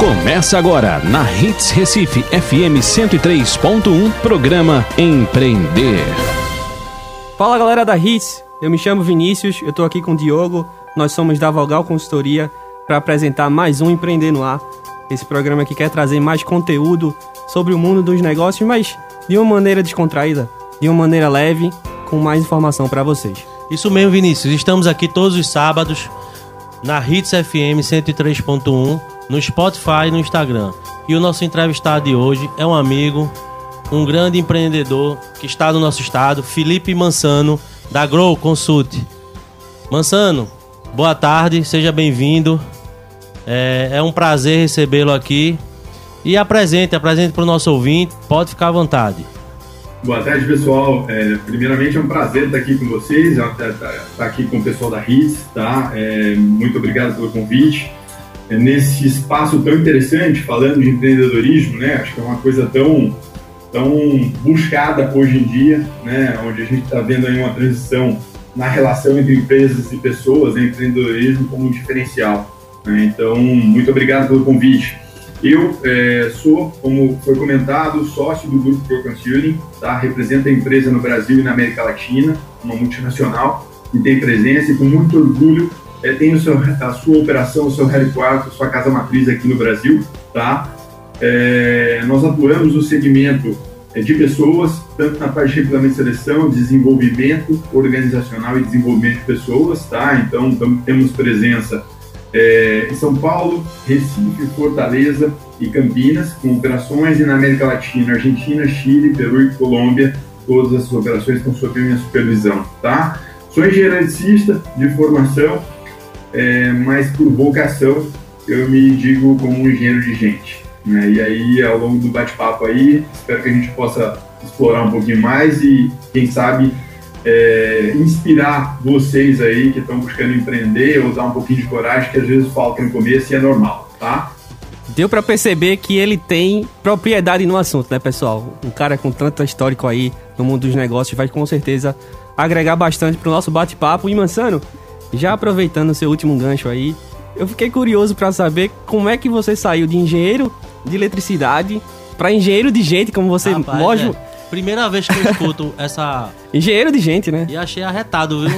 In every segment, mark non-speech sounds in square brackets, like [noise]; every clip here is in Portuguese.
Começa agora na Hits Recife FM 103.1, programa Empreender. Fala galera da Hits, eu me chamo Vinícius, eu tô aqui com o Diogo, nós somos da Vogal Consultoria para apresentar mais um Empreender no Ar. Esse programa que quer trazer mais conteúdo sobre o mundo dos negócios, mas de uma maneira descontraída, de uma maneira leve, com mais informação para vocês. Isso mesmo, Vinícius. Estamos aqui todos os sábados na Hits FM 103.1 no Spotify e no Instagram. E o nosso entrevistado de hoje é um amigo, um grande empreendedor que está no nosso estado, Felipe Mansano, da Grow Consult. Mansano, boa tarde, seja bem-vindo. É, é, um prazer recebê-lo aqui. E apresente, apresente para o nosso ouvinte, pode ficar à vontade. Boa tarde, pessoal. É, primeiramente, é um prazer estar aqui com vocês, estar aqui com o pessoal da RIS, tá? É, muito obrigado pelo convite nesse espaço tão interessante, falando de empreendedorismo, né? Acho que é uma coisa tão, tão buscada hoje em dia, né? Onde a gente está vendo aí uma transição na relação entre empresas e pessoas, né? empreendedorismo como um diferencial. Né? Então, muito obrigado pelo convite. Eu é, sou, como foi comentado, sócio do Grupo Pro Consulting, tá? represento a empresa no Brasil e na América Latina, uma multinacional que tem presença e com muito orgulho é, tem o seu, a sua operação, o seu headquarter, sua casa matriz aqui no Brasil, tá? É, nós atuamos no segmento é, de pessoas, tanto na parte de regulamento de seleção, desenvolvimento organizacional e desenvolvimento de pessoas, tá? Então, temos presença é, em São Paulo, Recife, Fortaleza e Campinas, com operações e na América Latina, Argentina, Chile, Peru e Colômbia, todas essas operações estão sob minha supervisão, tá? Sou engenheiro eletricista de formação, é, mas por vocação eu me digo como um engenheiro de gente. Né? E aí, ao longo do bate-papo aí, espero que a gente possa explorar um pouquinho mais e, quem sabe, é, inspirar vocês aí que estão buscando empreender ou dar um pouquinho de coragem, que às vezes falta no começo e é normal, tá? Deu para perceber que ele tem propriedade no assunto, né, pessoal? Um cara com tanto histórico aí no mundo dos negócios vai com certeza agregar bastante pro nosso bate-papo. E Mansano, já aproveitando o seu último gancho aí, eu fiquei curioso para saber como é que você saiu de engenheiro de eletricidade para engenheiro de gente, como você, Rapaz, lógico. É. Primeira vez que eu escuto [laughs] essa. Engenheiro de gente, né? E achei arretado, viu?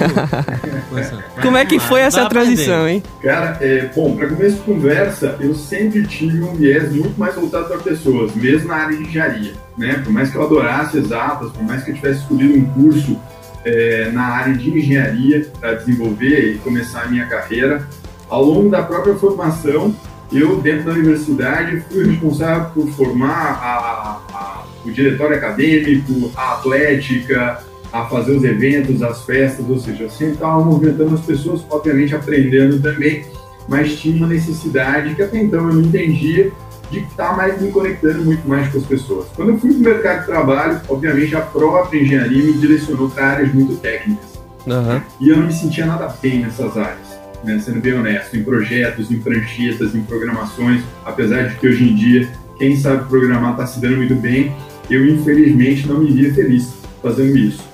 Como é que foi essa transição, hein? Cara, é, bom, para começo de conversa, eu sempre tive um viés muito mais voltado para pessoas, mesmo na área de engenharia. Né? Por mais que eu adorasse exatas, por mais que eu tivesse escolhido um curso é, na área de engenharia para desenvolver e começar a minha carreira. Ao longo da própria formação, eu, dentro da universidade, fui responsável por formar a, a, o diretório acadêmico, a atlética, a fazer os eventos, as festas, ou seja, eu sempre estava movimentando as pessoas, obviamente aprendendo também, mas tinha uma necessidade que até então eu não entendia de estar mais me conectando muito mais com as pessoas. Quando eu fui para o mercado de trabalho, obviamente a própria engenharia me direcionou para áreas muito técnicas. Uhum. E eu não me sentia nada bem nessas áreas, né? sendo bem honesto, em projetos, em pranchetas, em programações, apesar de que hoje em dia quem sabe programar está se dando muito bem, eu infelizmente não me via feliz fazendo isso.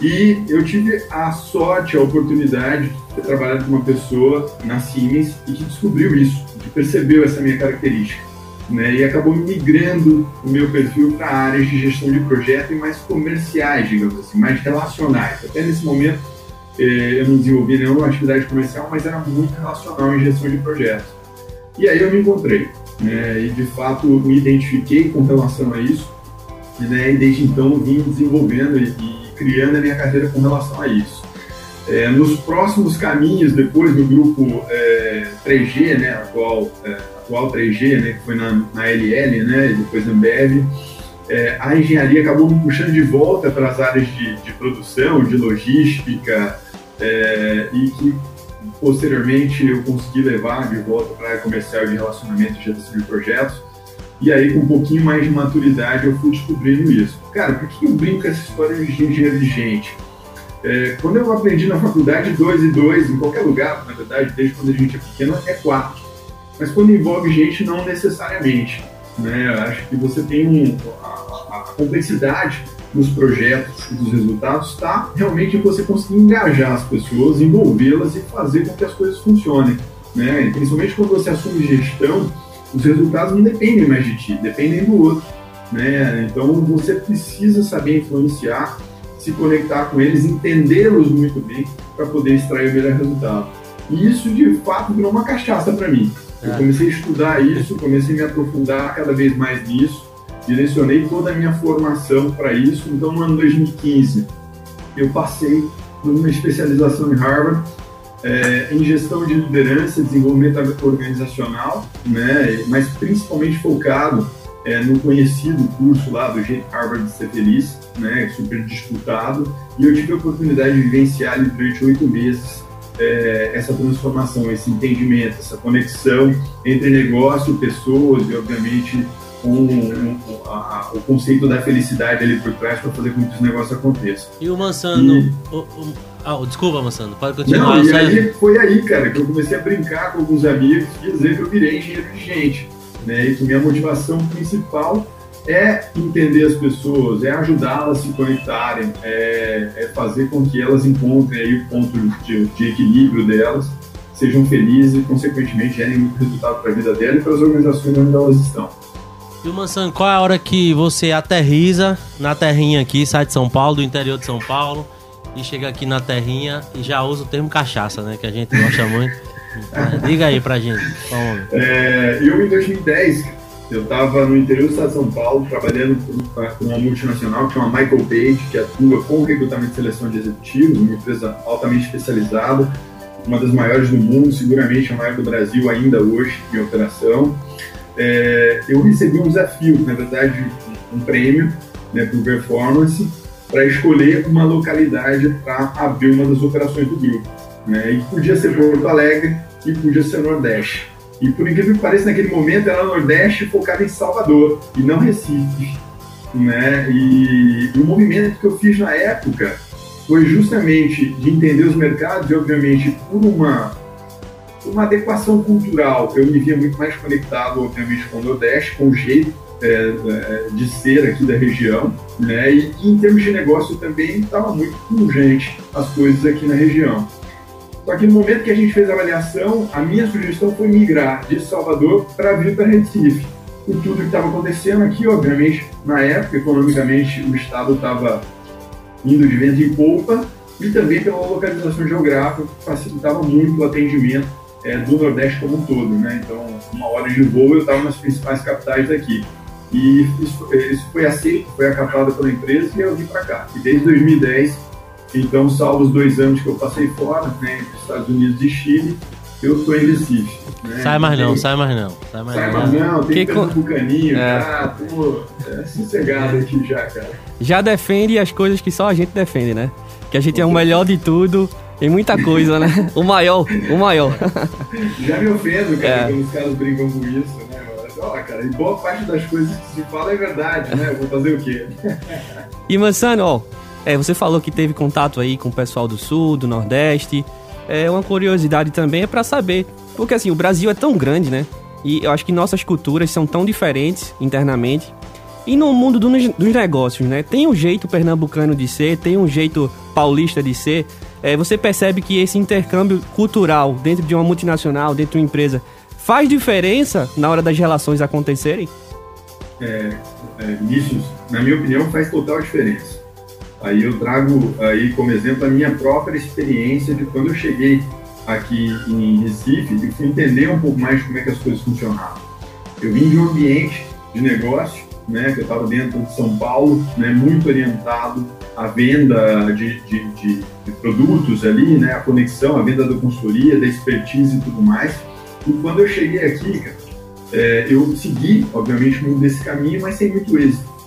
E eu tive a sorte, a oportunidade de ter trabalhado com uma pessoa na Siemens e que descobriu isso, que percebeu essa minha característica né, e acabou migrando o meu perfil para áreas de gestão de projeto e mais comerciais, digamos assim, mais relacionais. Até nesse momento eh, eu não desenvolvi nenhuma atividade comercial, mas era muito relacional em gestão de projetos. E aí eu me encontrei, né, e de fato me identifiquei com relação a isso, né, e desde então vim desenvolvendo e, e criando a minha carreira com relação a isso. É, nos próximos caminhos, depois do grupo é, 3G, né, atual é, atual 3G, né, que foi na, na LL, né, e depois na Ambev, é, a engenharia acabou me puxando de volta para as áreas de, de produção, de logística, é, e que posteriormente eu consegui levar de volta para a área comercial de relacionamento e gestão de projetos. E aí, com um pouquinho mais de maturidade, eu fui descobrindo isso. Cara, por que eu brinco com essa história de engenharia de gente? É, quando eu aprendi na faculdade, dois e dois, em qualquer lugar, na verdade, desde quando a gente é pequeno, é quatro mas quando envolve gente, não necessariamente. Né? Acho que você tem um, a, a, complexidade dos projetos e dos resultados está realmente em você conseguir engajar as pessoas, envolvê-las e fazer com que as coisas funcionem. Né? Principalmente quando você assume gestão, os resultados não dependem mais de ti, dependem do outro. Né? Então você precisa saber influenciar, se conectar com eles, entendê-los muito bem para poder extrair o melhor resultado. E isso de fato virou uma cachaça para mim. Eu comecei a estudar isso, comecei a me aprofundar cada vez mais nisso, direcionei toda a minha formação para isso. Então, no ano 2015, eu passei por uma especialização em Harvard é, em gestão de liderança, desenvolvimento organizacional, né, mas principalmente focado é, no conhecido curso lá do Jeito Harvard de Ser Feliz, né, super disputado, e eu tive a oportunidade de vivenciar ali durante oito meses é, essa transformação, esse entendimento, essa conexão entre negócio, pessoas e, obviamente, com um, a, a, o conceito da felicidade ali por trás para fazer com que os negócios aconteçam. E o Mansano, e... o, o, ah, desculpa, Mansano, pode continuar. Não, e aí foi aí, cara, que eu comecei a brincar com alguns amigos e dizer que eu virei engenheiro de gente. Né? E que minha motivação principal é entender as pessoas, é ajudá-las a se conectarem, é, é, fazer com que elas encontrem aí o ponto de, de equilíbrio delas, sejam felizes e, consequentemente, gerem muito resultado para a vida delas e para as organizações onde elas estão. E o Mansan, qual é a hora que você aterriza na terrinha aqui, sai de São Paulo, do interior de São Paulo, e chega aqui na terrinha e já usa o termo cachaça, né? Que a gente gosta muito. [laughs] Diga aí pra gente. É, eu, em 2010, eu estava no interior do estado de São Paulo, trabalhando com uma multinacional que chama Michael Page, que atua com recrutamento e seleção de executivos, uma empresa altamente especializada, uma das maiores do mundo, seguramente a maior do Brasil ainda hoje em operação. É, eu recebi um desafio, na verdade, um prêmio né, por performance, para escolher uma localidade para abrir uma das operações do grupo. Né? E podia ser Porto Alegre e podia ser Nordeste. E por incrível que pareça, naquele momento era Nordeste focado em Salvador e não Recife. Né? E, o movimento que eu fiz na época foi justamente de entender os mercados e, obviamente, por uma, uma adequação cultural, eu me via muito mais conectado, obviamente, com o Nordeste, com o jeito é, é, de ser aqui da região, né? E, em termos de negócio também estava muito urgente as coisas aqui na região. Só que no momento que a gente fez a avaliação, a minha sugestão foi migrar de Salvador para vir para Recife. Com tudo que estava acontecendo aqui, obviamente, na época, economicamente, o Estado estava indo de vento em polpa e também pela localização geográfica, que facilitava muito o atendimento é, do Nordeste como um todo. Né? Então, uma hora de voo, eu estava nas principais capitais daqui. E isso, isso foi aceito, foi acatado pela empresa e eu vim para cá. E desde 2010, então, salvo os dois anos que eu passei fora, né, entre Estados Unidos e Chile, eu estou em Recife. Né? Sai mais não, sai mais não. Sai mais sai não, mais não tem que com... caninho, é. já, tô é, sossegado aqui já, cara. Já defende as coisas que só a gente defende, né? Que a gente é o melhor de tudo em muita coisa, né? O maior, o maior. [laughs] Já me ofendo, cara, é. quando os caras brincam com isso, né? Ó, cara, e boa parte das coisas que se fala é verdade, né? Eu vou fazer o quê? E Mansano, ó, é, você falou que teve contato aí com o pessoal do Sul, do Nordeste. É uma curiosidade também é para saber, porque assim, o Brasil é tão grande, né? E eu acho que nossas culturas são tão diferentes internamente. E no mundo do, dos negócios, né? Tem um jeito pernambucano de ser, tem um jeito paulista de ser. É, você percebe que esse intercâmbio cultural dentro de uma multinacional, dentro de uma empresa, Faz diferença na hora das relações acontecerem? É, é, na minha opinião, faz total diferença. Aí eu trago aí como exemplo a minha própria experiência de quando eu cheguei aqui em Recife e fui entender um pouco mais como é que as coisas funcionavam. Eu vim de um ambiente de negócio, né, que eu estava dentro de São Paulo, né, muito orientado à venda de, de, de, de produtos ali, né, a conexão, a venda da consultoria, da expertise e tudo mais. E quando eu cheguei aqui, cara, é, eu segui, obviamente, muito desse caminho, mas sem muito êxito.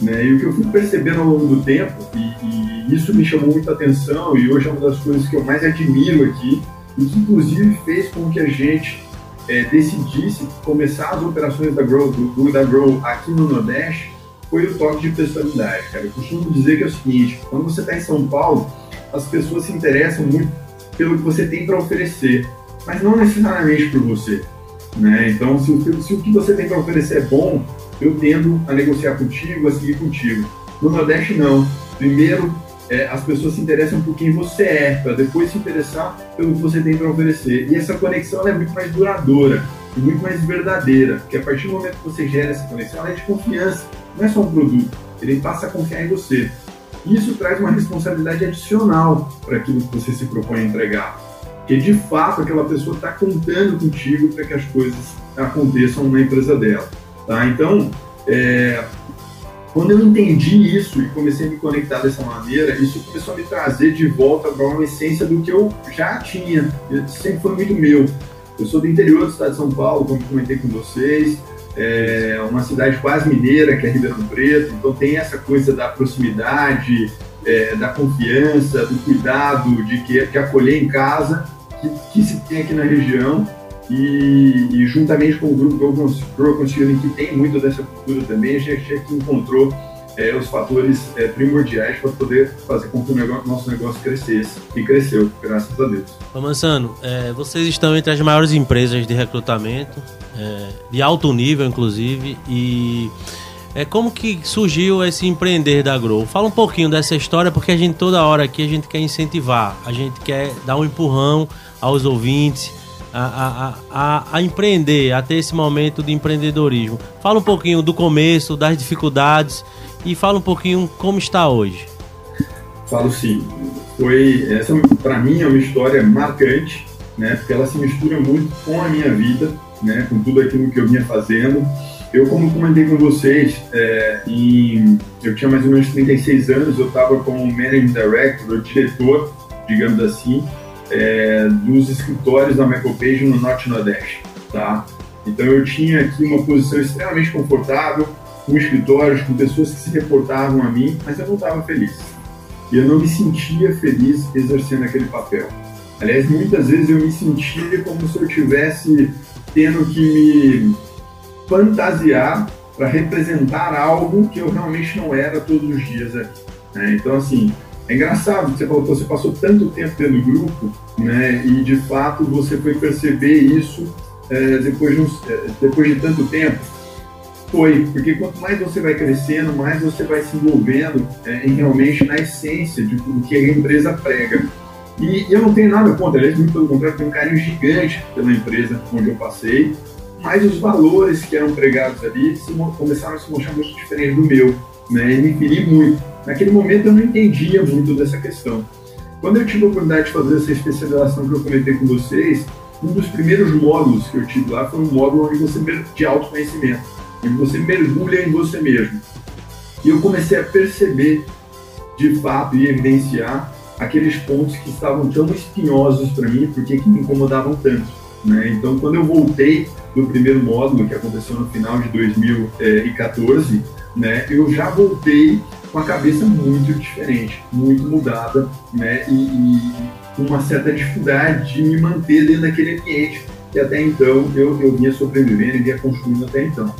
Né? E o que eu fui percebendo ao longo do tempo, e, e, isso me chamou muita atenção, e hoje é uma das coisas que eu mais admiro aqui, e que inclusive fez com que a gente é, decidisse começar as operações da Grow, do, da Grow aqui no Nordeste, foi o toque de personalidade, cara. Eu costumo dizer que é o seguinte, quando você está em São Paulo, as pessoas se interessam muito pelo que você tem para oferecer mas não necessariamente por você. Né? Então, se se o que você tem para oferecer é bom, eu tendo a negociar contigo, a seguir contigo. No Nordeste, não. Primeiro, é, as pessoas se interessam por quem você é, para depois se interessar pelo que você tem para oferecer. E essa conexão é muito mais duradoura. e muito mais verdadeira, porque a partir do momento que você gera essa conexão, ela é de confiança, não é só um produto, ele passa a confiar em você. Isso traz uma responsabilidade adicional para aquilo que você se propõe a entregar. Porque de fato aquela pessoa está contando contigo para que as coisas aconteçam na empresa dela. Tá? Então, é, quando eu entendi isso e comecei a me conectar dessa maneira, isso começou a me trazer de volta para uma essência do que eu já tinha. sempre foi muito meu. Eu sou do interior do estado de São Paulo, como comentei com vocês, é uma cidade quase mineira, que é Ribeirão Preto, então tem essa coisa da proximidade, é, da confiança, do cuidado, de que, que acolher em casa, que, que se tem aqui na região, e, e, juntamente com o grupo Grow Concealing, que tem muito dessa cultura também, a gente aqui encontrou é, os fatores é, primordiais para poder fazer com que o negócio, nosso negócio crescesse. E cresceu, graças a Deus. Ô Mansano, é, vocês estão entre as maiores empresas de recrutamento, é, de alto nível, inclusive, e é como que surgiu esse empreender da Grow? Fala um pouquinho dessa história, porque a gente toda hora aqui a gente quer incentivar, a gente quer dar um empurrão aos ouvintes, a, a, a, a, empreender, a ter esse momento de empreendedorismo. Fala um pouquinho do começo, das dificuldades e fala um pouquinho como está hoje. Falo sim. Foi essa para mim é uma história marcante, né? Porque ela se mistura muito com a minha vida, né? Com tudo aquilo que eu vinha fazendo. Eu, como comentei com vocês, é, em, eu tinha mais ou menos 36 anos, eu estava como Managing Director, diretor, digamos assim, é, dos escritórios da Michael Page no Norte e Nordeste, tá? Então eu tinha aqui uma posição extremamente confortável, com escritórios, com pessoas que se reportavam a mim, mas eu não estava feliz. E eu não me sentia feliz exercendo aquele papel. Aliás, muitas vezes eu me sentia como se eu tivesse tendo que me fantasiar para representar algo que eu realmente não era todos os dias ali. Né? Então, assim, é engraçado, você falou você passou tanto tempo dentro do grupo, né? E de fato você foi perceber isso é, depois, de uns, é, depois de tanto tempo. Foi, porque quanto mais você vai crescendo, mais você vai se envolvendo é, em realmente na essência de tudo que a empresa prega. E eu não tenho nada contra, aliás, muito pelo contrário, tenho um carinho gigante pela empresa onde eu passei, mas os valores que eram pregados ali se, começaram a se mostrar muito diferentes do meu, né? E me feri muito. Naquele momento eu não entendia muito dessa questão. Quando eu tive a oportunidade de fazer essa especialização que eu comentei com vocês, um dos primeiros módulos que eu tive lá foi um módulo onde você de autoconhecimento, onde você mergulha em você mesmo. E eu comecei a perceber, de fato, e evidenciar aqueles pontos que estavam tão espinhosos para mim, porque que me incomodavam tanto. Né? Então, quando eu voltei do primeiro módulo, que aconteceu no final de 2014, né, eu já voltei com a cabeça muito diferente, muito mudada, né? E, com uma certa dificuldade de me manter dentro daquele ambiente que até então eu, eu vinha sobrevivendo e vinha construindo até então.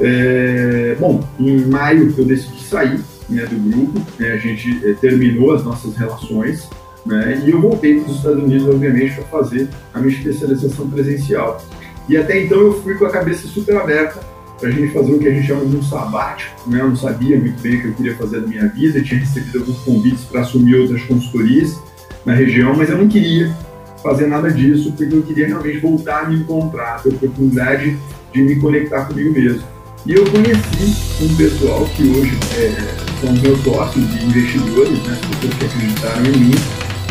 É, bom, em maio eu decidi sair né, do grupo, né, a gente é, terminou as nossas relações né, e eu voltei para os Estados Unidos, obviamente, para fazer a minha especialização presencial. E até então eu fui com a cabeça super aberta para a gente fazer o que a gente chama de um sabático. Né? Eu não sabia muito bem o que eu queria fazer da minha vida, eu tinha recebido alguns convites para assumir outras consultorias na região, mas eu não queria fazer nada disso, porque eu queria realmente voltar a me encontrar, ter a oportunidade de me conectar comigo mesmo. E eu conheci um pessoal que hoje é, são meus sócios e investidores, né, as pessoas que acreditaram em mim,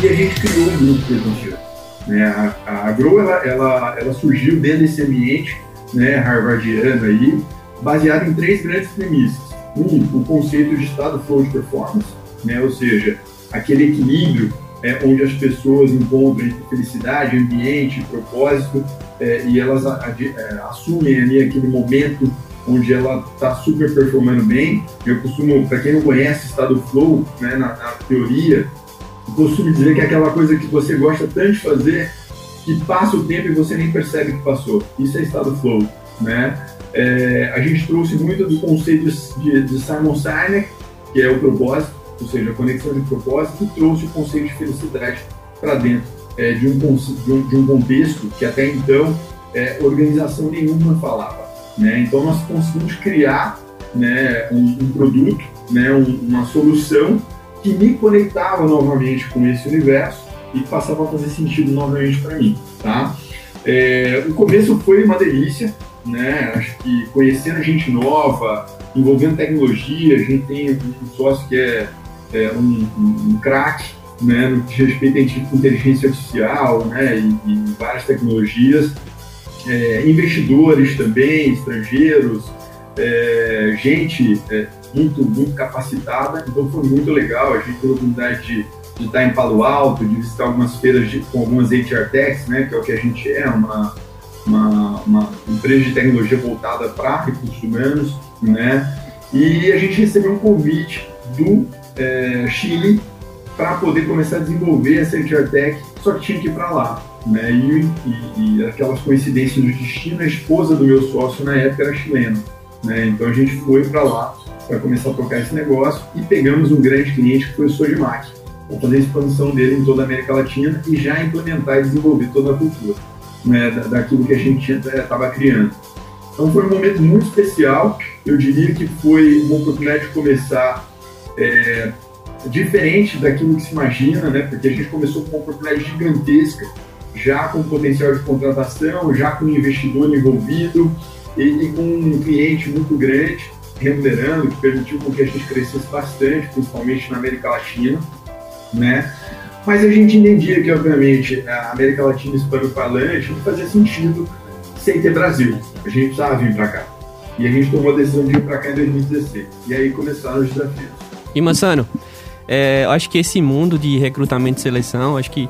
e a gente criou um grupo. Né? A, a Grow ela, ela, ela surgiu dentro desse ambiente né, harvardiano aí, baseado em três grandes premissas. Um, o conceito de estado flow de performance, né, ou seja, aquele equilíbrio é, onde as pessoas encontram entre felicidade, ambiente, propósito, é, e elas a, a, é, assumem ali aquele momento onde ela está super performando bem. Eu costumo, para quem não conhece estado flow, né, na, na teoria, eu costumo dizer que é aquela coisa que você gosta tanto de fazer que passa o tempo e você nem percebe que passou. Isso é estado flow, né? É, a gente trouxe muito do conceito de, de Simon Sinek, que é o propósito, ou seja, a conexão de propósito, e trouxe o conceito de felicidade para dentro é, de, um, de, um, de, um, contexto que até então é, organização nenhuma falava. Né? Então nós conseguimos criar né, um, um produto, né, uma solução que me conectava novamente com esse universo e passava a fazer sentido novamente para mim, tá? É, o começo foi uma delícia, né? Acho que conhecendo gente nova, envolvendo tecnologia, a gente tem um sócio que é, é um, um, craque né, no que respeita à inteligência artificial né, e, e várias tecnologias. É, investidores também, estrangeiros, é, gente é, muito, muito capacitada, então foi muito legal. A gente teve a oportunidade de, de estar em Palo Alto, de visitar algumas feiras de, com algumas HR Techs, né, que é o que a gente é, uma, uma, uma empresa de tecnologia voltada para recursos humanos, né, e a gente recebeu um convite do é, Chile para poder começar a desenvolver essa HR Tech, só que tinha que ir para lá. Né? E, e, e, aquelas coincidências do destino, a esposa do meu sócio na época era chilena. Né? Então a gente foi para lá para começar a tocar esse negócio e pegamos um grande cliente que foi o Sodimac, para fazer a expansão dele em toda a América Latina e já implementar e desenvolver toda a cultura né? daquilo que a gente estava criando. Então foi um momento muito especial, eu diria que foi uma oportunidade de começar é, diferente daquilo que se imagina, né? Porque a gente começou com uma oportunidade gigantesca, já com potencial de contratação, já com investidor envolvido e, e com um cliente muito grande remunerando, que permitiu com que a gente crescesse bastante, principalmente na América Latina, né? Mas a gente entendia que, obviamente, a América Latina hispano-falante não fazia sentido sem ter Brasil. A gente precisava vir para cá. E a gente tomou a decisão de vir para cá em 2016. E aí começaram os desafios. E Mansano, é, eu acho que esse mundo de recrutamento e seleção, acho que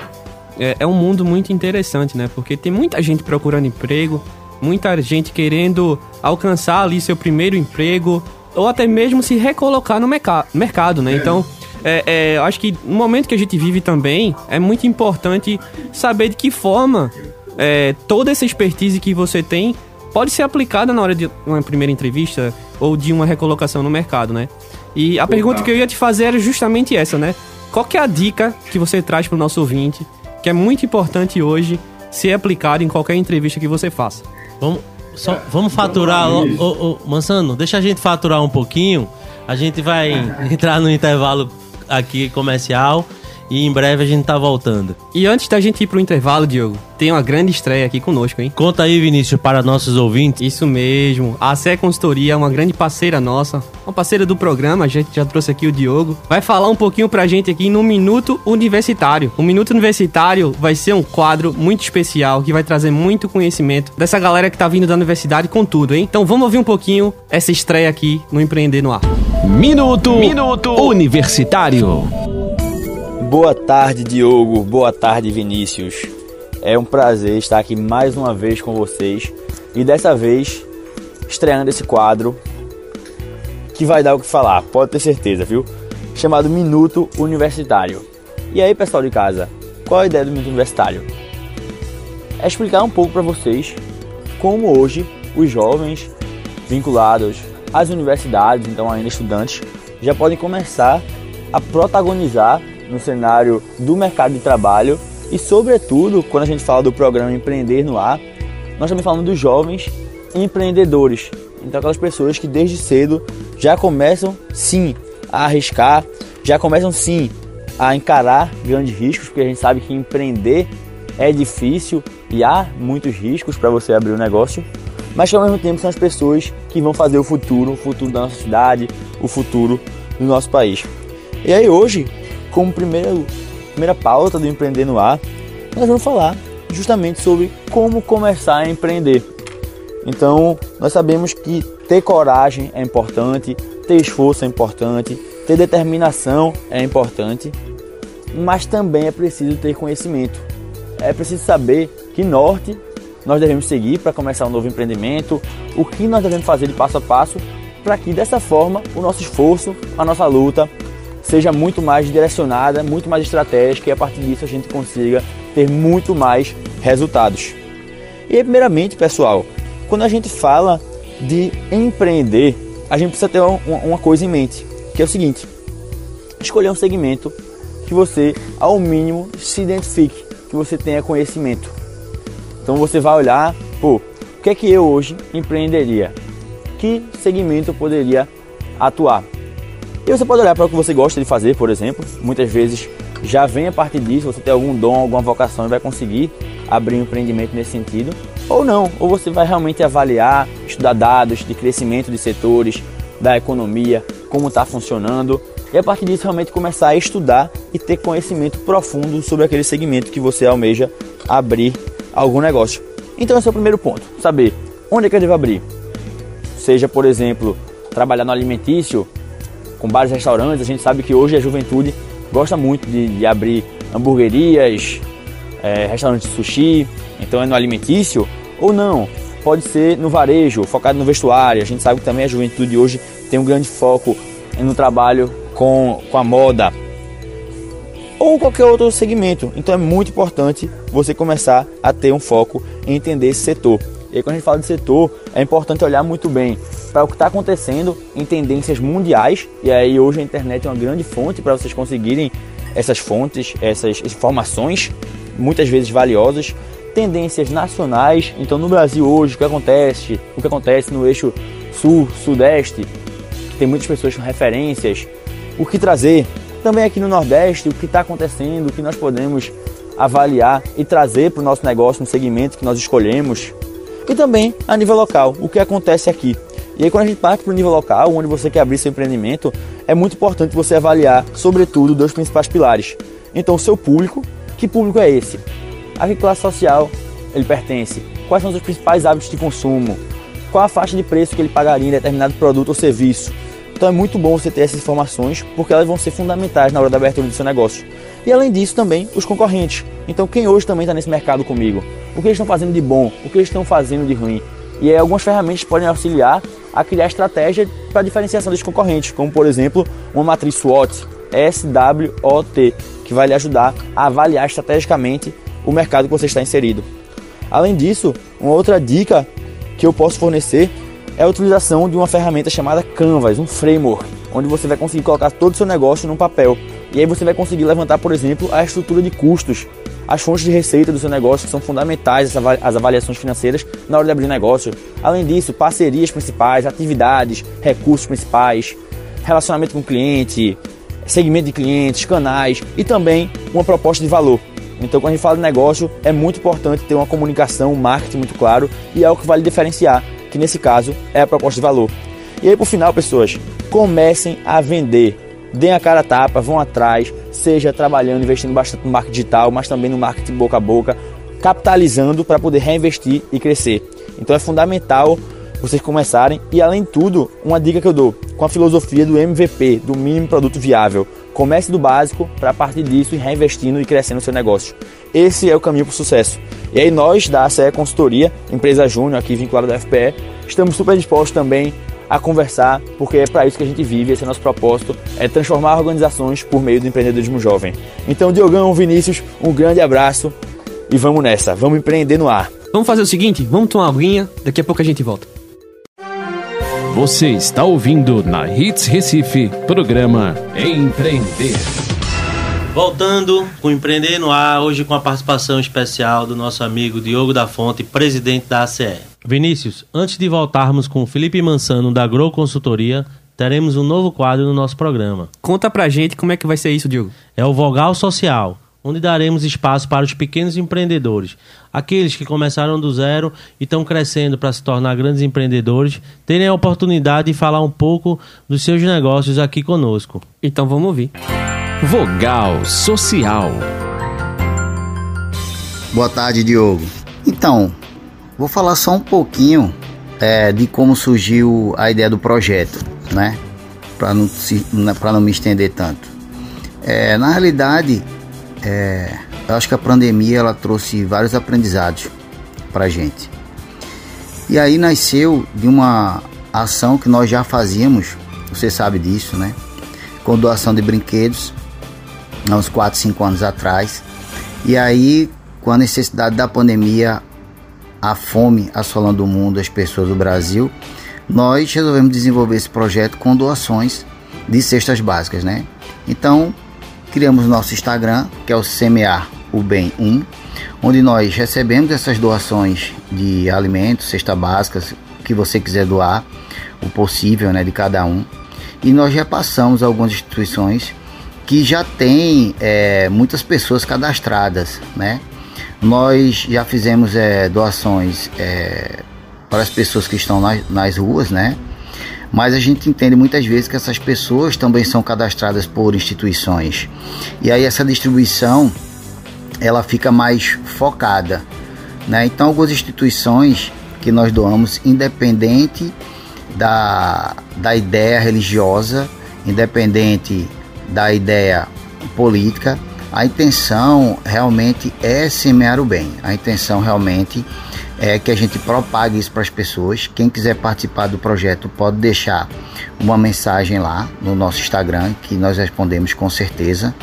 é, é um mundo muito interessante, né? Porque tem muita gente procurando emprego, muita gente querendo alcançar ali seu primeiro emprego, ou até mesmo se recolocar no mercado, mercado né? É. Então, é, é, eu acho que no momento que a gente vive também, é muito importante saber de que forma é, toda essa expertise que você tem pode ser aplicada na hora de uma primeira entrevista ou de uma recolocação no mercado, né? E a pergunta que eu ia te fazer era justamente essa, né? Qual que é a dica que você traz para o nosso ouvinte, que é muito importante hoje ser aplicado em qualquer entrevista que você faça? Vamos, só, vamos faturar, ô, ô, ô, Mansano, deixa a gente faturar um pouquinho. A gente vai entrar no intervalo aqui comercial e em breve a gente tá voltando. E antes da gente ir pro intervalo, Diogo, tem uma grande estreia aqui conosco, hein? Conta aí, Vinícius, para nossos ouvintes. Isso mesmo. A CE Consultoria é uma grande parceira nossa, uma parceira do programa, a gente já trouxe aqui o Diogo. Vai falar um pouquinho pra gente aqui no Minuto Universitário. O Minuto Universitário vai ser um quadro muito especial que vai trazer muito conhecimento dessa galera que tá vindo da universidade com tudo, hein? Então vamos ouvir um pouquinho essa estreia aqui no Empreender no Ar. Minuto, Minuto Universitário. Boa tarde, Diogo. Boa tarde, Vinícius. É um prazer estar aqui mais uma vez com vocês e dessa vez estreando esse quadro que vai dar o que falar, pode ter certeza, viu? Chamado Minuto Universitário. E aí, pessoal de casa, qual a ideia do Minuto Universitário? É explicar um pouco para vocês como hoje os jovens vinculados às universidades, então ainda estudantes, já podem começar a protagonizar no cenário do mercado de trabalho e, sobretudo, quando a gente fala do programa Empreender no Ar, nós também falamos dos jovens empreendedores. Então, aquelas pessoas que desde cedo já começam sim a arriscar, já começam sim a encarar grandes riscos, porque a gente sabe que empreender é difícil e há muitos riscos para você abrir um negócio, mas que ao mesmo tempo são as pessoas que vão fazer o futuro, o futuro da nossa cidade, o futuro do nosso país. E aí hoje como primeiro, primeira pauta do Empreender no Ar, nós vamos falar justamente sobre como começar a empreender. Então, nós sabemos que ter coragem é importante, ter esforço é importante, ter determinação é importante, mas também é preciso ter conhecimento. É preciso saber que norte nós devemos seguir para começar um novo empreendimento, o que nós devemos fazer de passo a passo, para que dessa forma o nosso esforço, a nossa luta seja muito mais direcionada, muito mais estratégica e a partir disso a gente consiga ter muito mais resultados. E primeiramente, pessoal, quando a gente fala de empreender, a gente precisa ter uma coisa em mente, que é o seguinte: escolher um segmento que você, ao mínimo, se identifique, que você tenha conhecimento. Então você vai olhar, pô, o que é que eu hoje empreenderia? Que segmento eu poderia atuar? E você pode olhar para o que você gosta de fazer, por exemplo. Muitas vezes já vem a partir disso, você tem algum dom, alguma vocação e vai conseguir abrir um empreendimento nesse sentido, ou não, ou você vai realmente avaliar, estudar dados de crescimento de setores, da economia, como está funcionando, e a partir disso realmente começar a estudar e ter conhecimento profundo sobre aquele segmento que você almeja abrir algum negócio. Então esse é o primeiro ponto, saber onde é que eu devo abrir. Seja, por exemplo, trabalhar no alimentício, com vários restaurantes, a gente sabe que hoje a juventude gosta muito de, de abrir hamburguerias, é, restaurantes de sushi, então é no alimentício, ou não, pode ser no varejo, focado no vestuário. A gente sabe que também a juventude hoje tem um grande foco no trabalho com, com a moda ou qualquer outro segmento. Então é muito importante você começar a ter um foco em entender esse setor. E aí, quando a gente fala de setor, é importante olhar muito bem para o que está acontecendo em tendências mundiais. E aí, hoje a internet é uma grande fonte para vocês conseguirem essas fontes, essas informações, muitas vezes valiosas. Tendências nacionais. Então, no Brasil hoje, o que acontece? O que acontece no eixo sul-sudeste? Tem muitas pessoas com referências. O que trazer? Também aqui no Nordeste, o que está acontecendo, o que nós podemos avaliar e trazer para o nosso negócio no segmento que nós escolhemos e também a nível local, o que acontece aqui. E aí quando a gente parte para o nível local, onde você quer abrir seu empreendimento, é muito importante você avaliar, sobretudo, dois principais pilares. Então, seu público, que público é esse? A que classe social ele pertence? Quais são os principais hábitos de consumo? Qual a faixa de preço que ele pagaria em determinado produto ou serviço? Então é muito bom você ter essas informações, porque elas vão ser fundamentais na hora da abertura do seu negócio. E além disso, também os concorrentes. Então, quem hoje também está nesse mercado comigo? O que eles estão fazendo de bom? O que eles estão fazendo de ruim? E aí, algumas ferramentas podem auxiliar a criar estratégia para diferenciação dos concorrentes, como por exemplo, uma matriz SWOT, SWOT, que vai lhe ajudar a avaliar estrategicamente o mercado que você está inserido. Além disso, uma outra dica que eu posso fornecer é a utilização de uma ferramenta chamada Canvas, um framework, onde você vai conseguir colocar todo o seu negócio num papel. E aí você vai conseguir levantar, por exemplo, a estrutura de custos, as fontes de receita do seu negócio, são fundamentais as avaliações financeiras na hora de abrir negócio. Além disso, parcerias principais, atividades, recursos principais, relacionamento com o cliente, segmento de clientes, canais e também uma proposta de valor. Então, quando a gente fala de negócio, é muito importante ter uma comunicação, um marketing muito claro e é o que vai lhe diferenciar, que nesse caso é a proposta de valor. E aí, por final, pessoas, comecem a vender deem a cara a tapa, vão atrás, seja trabalhando, investindo bastante no marketing digital, mas também no marketing boca a boca, capitalizando para poder reinvestir e crescer. Então é fundamental vocês começarem e além de tudo, uma dica que eu dou, com a filosofia do MVP, do mínimo produto viável. Comece do básico para a partir disso ir reinvestindo e crescendo o seu negócio. Esse é o caminho para o sucesso. E aí nós da ACE Consultoria, empresa júnior aqui vinculada da FPE, estamos super dispostos também a conversar, porque é para isso que a gente vive, esse é nosso propósito, é transformar organizações por meio do empreendedorismo jovem. Então, Diogão, Vinícius, um grande abraço e vamos nessa, vamos empreender no ar. Vamos fazer o seguinte, vamos tomar uma aguinha, daqui a pouco a gente volta. Você está ouvindo na Hits Recife, programa Empreender. Voltando com Empreender no Ar, hoje com a participação especial do nosso amigo Diogo da Fonte, presidente da ACE. Vinícius, antes de voltarmos com o Felipe Mansano da Grow Consultoria, teremos um novo quadro no nosso programa. Conta pra gente como é que vai ser isso, Diogo. É o Vogal Social, onde daremos espaço para os pequenos empreendedores, aqueles que começaram do zero e estão crescendo para se tornar grandes empreendedores, terem a oportunidade de falar um pouco dos seus negócios aqui conosco. Então vamos ouvir. Vogal Social. Boa tarde, Diogo. Então, Vou falar só um pouquinho é, de como surgiu a ideia do projeto, né? Para não, não me estender tanto. É, na realidade, é, eu acho que a pandemia ela trouxe vários aprendizados para gente. E aí nasceu de uma ação que nós já fazíamos, você sabe disso, né? Com doação de brinquedos, há uns 4, 5 anos atrás. E aí, com a necessidade da pandemia, a fome assolando o mundo, as pessoas do Brasil, nós resolvemos desenvolver esse projeto com doações de cestas básicas, né? Então, criamos nosso Instagram, que é o Semear o Bem 1, onde nós recebemos essas doações de alimentos, cestas básicas, que você quiser doar, o possível, né, de cada um. E nós repassamos algumas instituições que já têm é, muitas pessoas cadastradas, né? Nós já fizemos é, doações é, para as pessoas que estão nas, nas ruas, né? mas a gente entende muitas vezes que essas pessoas também são cadastradas por instituições. E aí essa distribuição ela fica mais focada, né? Então algumas instituições que nós doamos, independente da, da ideia religiosa, independente da ideia política, a intenção realmente é semear o bem. A intenção realmente é que a gente propague isso para as pessoas. Quem quiser participar do projeto pode deixar uma mensagem lá no nosso Instagram que nós respondemos com certeza.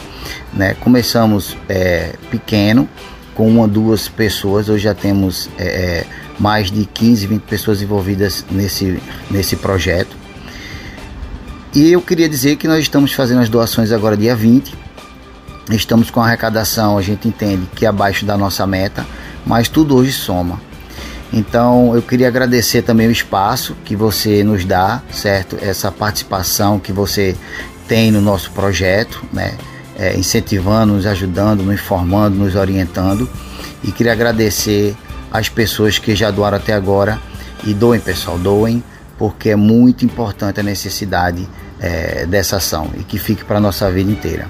Né? Começamos é, pequeno, com uma duas pessoas, hoje já temos é, é mais de 15, 20 pessoas envolvidas nesse, nesse projeto. E eu queria dizer que nós estamos fazendo as doações agora dia 20. Estamos com a arrecadação, a gente entende que é abaixo da nossa meta, mas tudo hoje soma. Então eu queria agradecer também o espaço que você nos dá, certo? Essa participação que você tem no nosso projeto, né? É, incentivando, nos ajudando, nos informando, nos orientando. E queria agradecer as pessoas que já doaram até agora. E doem, pessoal, doem, porque é muito importante a necessidade é, dessa ação e que fique para a nossa vida inteira.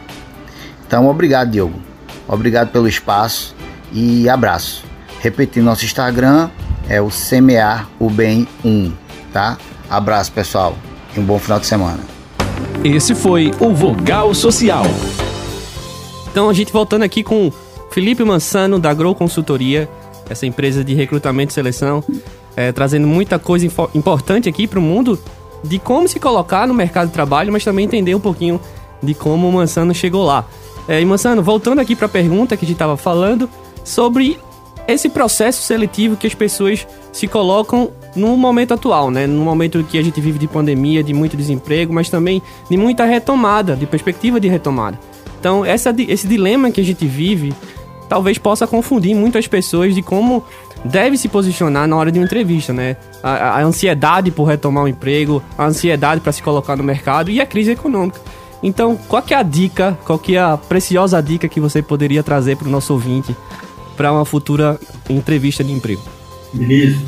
Então, obrigado, Diogo. Obrigado pelo espaço e abraço. Repetindo nosso Instagram, é o Semear o Bem 1, tá? Abraço, pessoal, e um bom final de semana. Esse foi o Vogal Social. Então, a gente voltando aqui com Felipe Mansano, da Grow Consultoria, essa empresa de recrutamento e seleção, é, trazendo muita coisa importante aqui para o mundo de como se colocar no mercado de trabalho, mas também entender um pouquinho de como o Mansano chegou lá. É, e Mansano, voltando aqui para a pergunta que a gente estava falando sobre esse processo seletivo que as pessoas se colocam no momento atual, né? No momento que a gente vive de pandemia, de muito desemprego, mas também de muita retomada, de perspectiva de retomada. Então, essa, esse dilema que a gente vive talvez possa confundir muitas pessoas de como deve se posicionar na hora de uma entrevista, né? A, a ansiedade por retomar o um emprego, a ansiedade para se colocar no mercado e a crise econômica. Então, qual que é a dica, qual que é a preciosa dica que você poderia trazer para o nosso ouvinte para uma futura entrevista de emprego? Vinícius,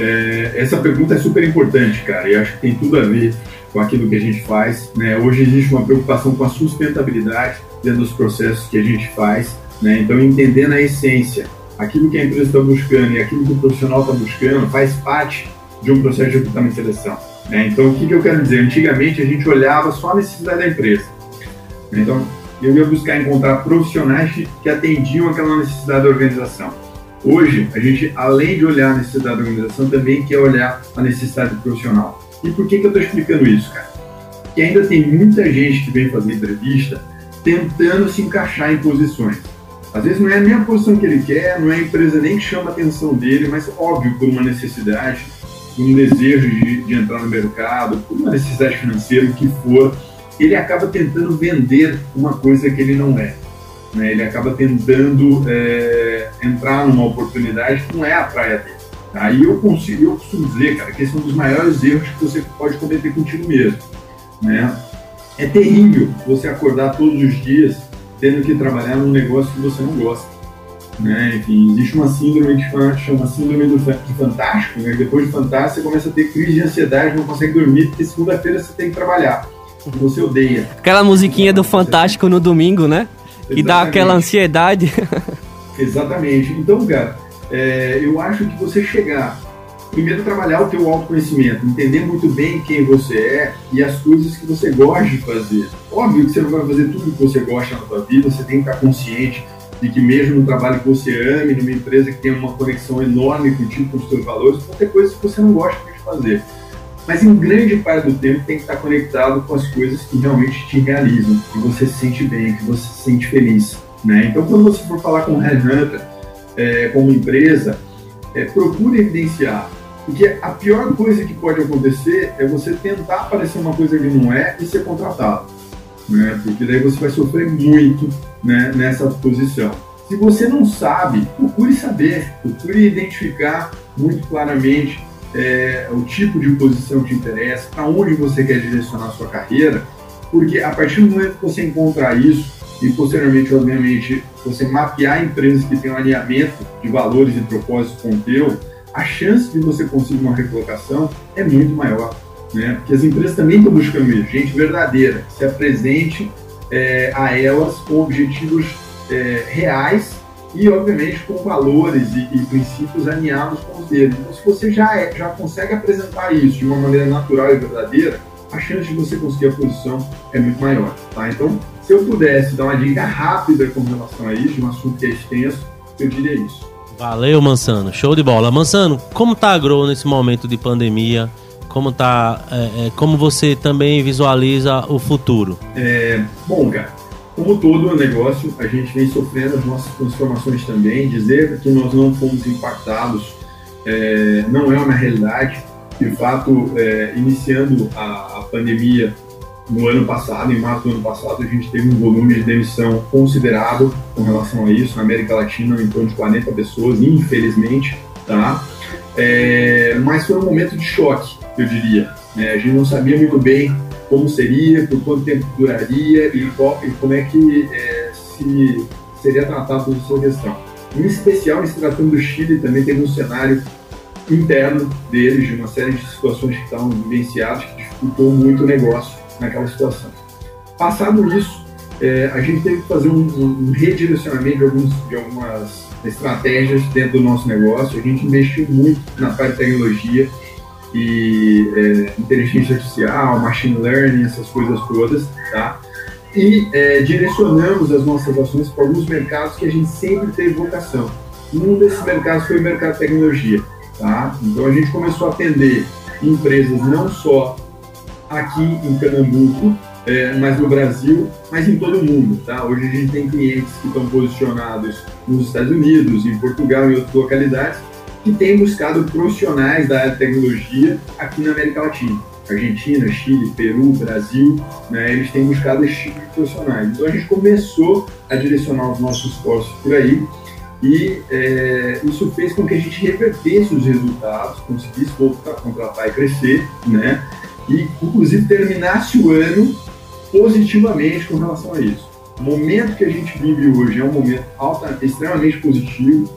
é, essa pergunta é super importante, cara, e acho que tem tudo a ver com aquilo que a gente faz. Né? Hoje existe uma preocupação com a sustentabilidade dentro dos processos que a gente faz, né? então entendendo a essência, aquilo que a empresa está buscando e aquilo que o profissional está buscando faz parte de um processo de recrutamento e seleção. Né? Então, o que, que eu quero dizer? Antigamente a gente olhava só a necessidade da empresa. Então, eu ia buscar encontrar profissionais que atendiam aquela necessidade da organização. Hoje, a gente, além de olhar a necessidade da organização, também quer olhar a necessidade do profissional. E por que, que eu estou explicando isso, cara? Porque ainda tem muita gente que vem fazer entrevista tentando se encaixar em posições. Às vezes não é nem a posição que ele quer, não é a empresa nem que chama a atenção dele, mas óbvio, por uma necessidade, por um desejo de, de entrar no mercado, por uma necessidade financeira, o que for, ele acaba tentando vender uma coisa que ele não é. Né? Ele acaba tentando é, entrar numa oportunidade que não é a praia dele. Aí eu consigo, eu costumo dizer, cara, que esse é um dos maiores erros que você pode cometer contigo mesmo. Né? É terrível você acordar todos os dias tendo que trabalhar num negócio que você não gosta. Né? Enfim, existe uma síndrome que chama síndrome do fantástico, né? depois de fantástico você começa a ter crise de ansiedade, não consegue dormir, porque segunda-feira você tem que trabalhar você odeia. Aquela musiquinha do Fantástico no domingo, né? Que dá aquela ansiedade. Exatamente. Então, cara, é, eu acho que você chegar, primeiro trabalhar o teu autoconhecimento, entender muito bem quem você é e as coisas que você gosta de fazer. Óbvio que você não vai fazer tudo que você gosta na sua vida, você tem que estar consciente de que mesmo no trabalho que você ame, numa empresa que tem uma conexão enorme contigo, com os seus valores, vão ter coisas que você não gosta de fazer mas em grande parte do tempo tem que estar conectado com as coisas que realmente te realizam, que você se sente bem, que você se sente feliz. Né? Então, quando você for falar com o Headhunter, é, como empresa, é, procure evidenciar, porque a pior coisa que pode acontecer é você tentar parecer uma coisa que não é e ser contratado, né? porque daí você vai sofrer muito né, nessa posição. Se você não sabe, procure saber, procure identificar muito claramente é, o tipo de posição que te interessa, para onde você quer direcionar a sua carreira, porque a partir do momento que você encontrar isso, e posteriormente, obviamente, você mapear empresas que têm um alinhamento de valores e propósitos com o teu, a chance de você conseguir uma recolocação é muito maior. Né? Porque as empresas também estão buscando isso, gente verdadeira, que se apresente é, a elas com objetivos é, reais e, obviamente, com valores e, e, princípios alinhados com os deles. Então, se você já, é, já consegue apresentar isso de uma maneira natural e verdadeira, a chance de você conseguir a posição é muito maior. Tá? Então, se eu pudesse dar uma dica rápida com relação a isso, de um assunto que é extenso, eu diria isso. Valeu, Mansano. Show de bola. Mansano, como tá a Grow nesse momento de pandemia? Como tá, é, é, como você também visualiza o futuro? É, bom, cara, como todo negócio, a gente vem sofrendo as nossas transformações também. Dizer que nós não fomos impactados é, não é uma realidade. De fato, é, iniciando a, a pandemia no ano passado, em março do ano passado, a gente teve um volume de demissão considerável com relação a isso. Na América Latina, em torno de 40 pessoas, infelizmente, tá? É, mas foi um momento de choque, eu diria. Né? A gente não sabia muito bem como seria, por quanto tempo duraria e, qual, e como é que é, se seria tratado toda essa questão. Em especial, em se tratando do Chile, também teve um cenário interno deles, de uma série de situações que estavam vivenciadas, que dificultou muito o negócio naquela situação. Passado isso, é, a gente teve que fazer um, um redirecionamento de, alguns, de algumas estratégias dentro do nosso negócio. A gente investiu muito na parte de tecnologia e é, inteligência artificial, machine learning, essas coisas todas, tá? E é, direcionamos as nossas ações para alguns mercados que a gente sempre teve vocação. Um desses mercados foi o mercado de tecnologia, tá? Então a gente começou a atender empresas não só aqui em Pernambuco, é, mas no Brasil, mas em todo o mundo. Tá? Hoje a gente tem clientes que estão posicionados nos Estados Unidos, em Portugal e outras localidades, que têm buscado profissionais da área de tecnologia aqui na América Latina. Argentina, Chile, Peru, Brasil, né, eles têm buscado esse tipo de profissionais. Então a gente começou a direcionar os nossos esforços por aí e é, isso fez com que a gente revertesse os resultados, conseguisse voltar contratar e crescer, né? E, inclusive, terminasse o ano positivamente com relação a isso. O momento que a gente vive hoje é um momento alta, extremamente positivo.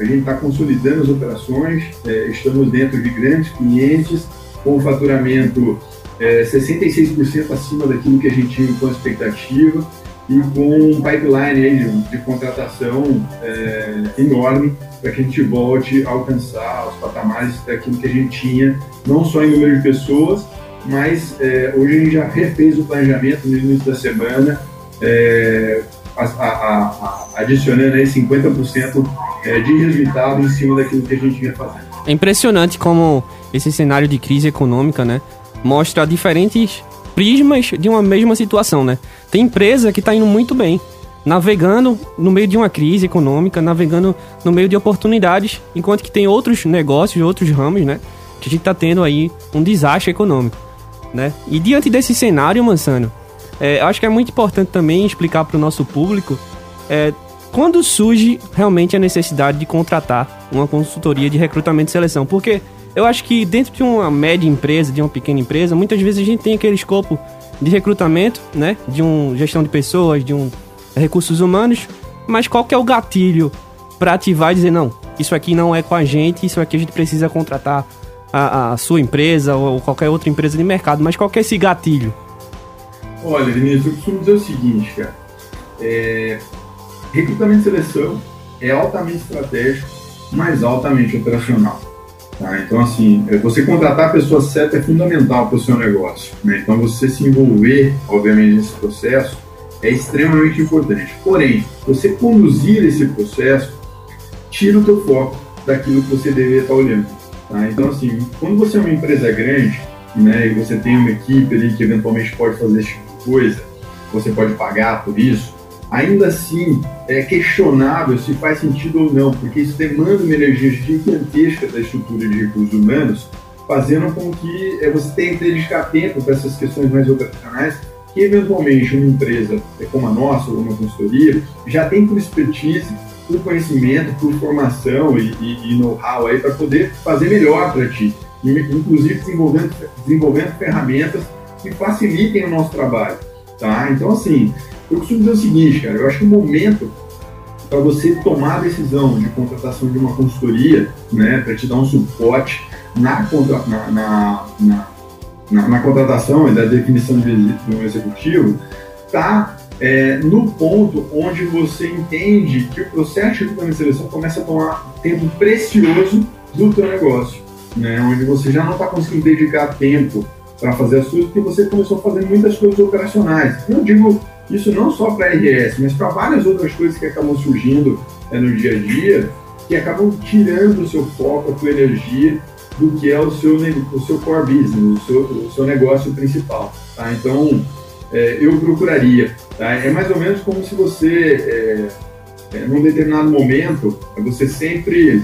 A gente está consolidando as operações, é, estamos dentro de grandes clientes, com faturamento é, 66% acima daquilo que a gente tinha com expectativa e com um pipeline de, de contratação é, enorme para que a gente volte a alcançar os patamares daquilo que a gente tinha, não só em número de pessoas, mas é, hoje a gente já refez o planejamento no início da semana, é, a, a, a, adicionando aí 50% é, de resultado em cima daquilo que a gente vinha fazendo. É impressionante como esse cenário de crise econômica, né, mostra diferentes prismas de uma mesma situação, né? Tem empresa que está indo muito bem, navegando no meio de uma crise econômica, navegando no meio de oportunidades, enquanto que tem outros negócios, outros ramos, né, que a gente está tendo aí um desastre econômico né? E diante desse cenário, Mansano, é, acho que é muito importante também explicar para o nosso público é, quando surge realmente a necessidade de contratar uma consultoria de recrutamento e seleção. Porque eu acho que dentro de uma média empresa, de uma pequena empresa, muitas vezes a gente tem aquele escopo de recrutamento, né? De um gestão de pessoas, de um recursos humanos, mas qual que é o gatilho para ativar e dizer, não, isso aqui não é com a gente, isso aqui a gente precisa contratar a, a, sua empresa ou qualquer outra empresa de mercado, mas qual que é esse gatilho? Olha, Vinícius, eu costumo dizer o seguinte, cara. É, recrutamento e seleção é altamente estratégico, mas altamente operacional. Tá? Então, assim, é, você contratar a pessoa certa é fundamental para o seu negócio. Né? Então, você se envolver, obviamente, nesse processo é extremamente importante. Porém, você conduzir esse processo tira o teu foco daquilo que você deveria estar olhando. Tá? Então, assim, quando você é uma empresa grande, né, e você tem uma equipe ali que eventualmente pode fazer esse tipo de coisa, você pode pagar por isso, ainda assim é questionável se faz sentido ou não, porque isso demanda uma energia gigantesca da estrutura de recursos humanos, fazendo com que é, você tenha que dedicar tempo para essas questões mais operacionais, que eventualmente uma empresa como a nossa, ou uma consultoria, já tem por expertise por conhecimento, por formação e, e, e know-how aí para poder fazer melhor para ti, inclusive desenvolvendo, desenvolvendo ferramentas que facilitem o nosso trabalho, tá? Então, assim, Eu costumo dizer o seguinte, cara, eu acho que o momento para você tomar a decisão de contratação de uma consultoria, né, para te dar um suporte na, na, na, na, na, contratação e da definição de um executivo, está é, no ponto onde você entende que o processo de recrutamento seleção começa a tomar tempo precioso do teu negócio, né, onde você já não está conseguindo dedicar tempo para fazer as coisas porque você começou a fazer muitas coisas operacionais. Eu digo isso não só para RS, mas para várias outras coisas que acabam surgindo é, no dia a dia, que acabam tirando o seu foco, a sua energia do que é o seu, o seu core business, o seu, o seu negócio principal. Tá? Então, é, eu procuraria. Tá? É mais ou menos como se você, é, é, num determinado momento, você sempre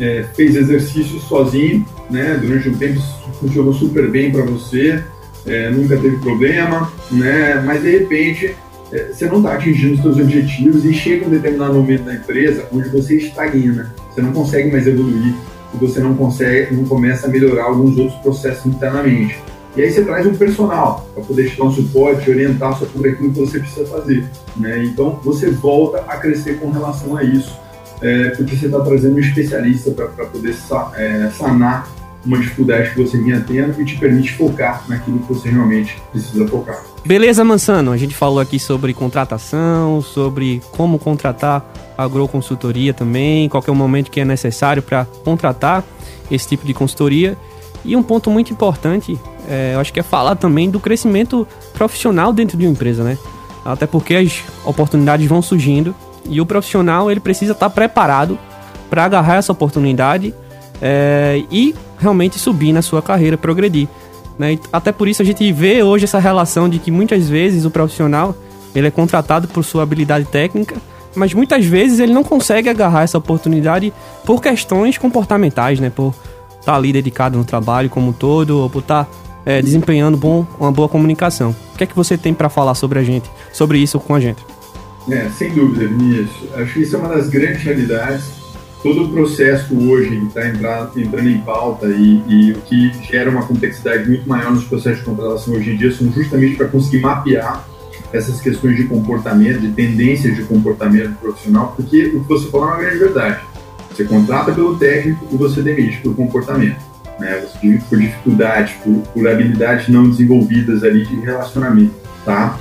é, fez exercício sozinho, né? durante um tempo funcionou super bem para você, é, nunca teve problema, né? mas de repente é, você não está atingindo os seus objetivos e chega um determinado momento da empresa onde você estagna, você não consegue mais evoluir, você não consegue, não começa a melhorar alguns outros processos internamente. E aí você traz um personal para poder te dar um suporte, orientar sobre aquilo que você precisa fazer. Né? Então você volta a crescer com relação a isso, é, porque você está trazendo um especialista para poder é, sanar uma dificuldade que você vinha tendo e te permite focar naquilo que você realmente precisa focar. Beleza, Mansano. A gente falou aqui sobre contratação, sobre como contratar agroconsultoria também, qualquer momento que é necessário para contratar esse tipo de consultoria. E um ponto muito importante, é, eu acho que é falar também do crescimento profissional dentro de uma empresa, né? Até porque as oportunidades vão surgindo e o profissional ele precisa estar preparado para agarrar essa oportunidade é, e realmente subir na sua carreira, progredir. Né? Até por isso a gente vê hoje essa relação de que muitas vezes o profissional ele é contratado por sua habilidade técnica, mas muitas vezes ele não consegue agarrar essa oportunidade por questões comportamentais, né? Por estar tá ali dedicado no trabalho como um todo, ou por estar tá, é, desempenhando bom, uma boa comunicação. O que é que você tem para falar sobre a gente, sobre isso com a gente? É, sem dúvida, Vinícius. Acho que isso é uma das grandes realidades todo o processo hoje está entrando, entrando em pauta e, e, o que gera uma complexidade muito maior nos processos de contratação hoje em dia são justamente para conseguir mapear essas questões de comportamento, de tendências de comportamento profissional, porque o que você falou é uma grande verdade. Você contrata pelo técnico e você demite por comportamento. Né? Por dificuldade, por, por habilidades não desenvolvidas ali de relacionamento. Tá?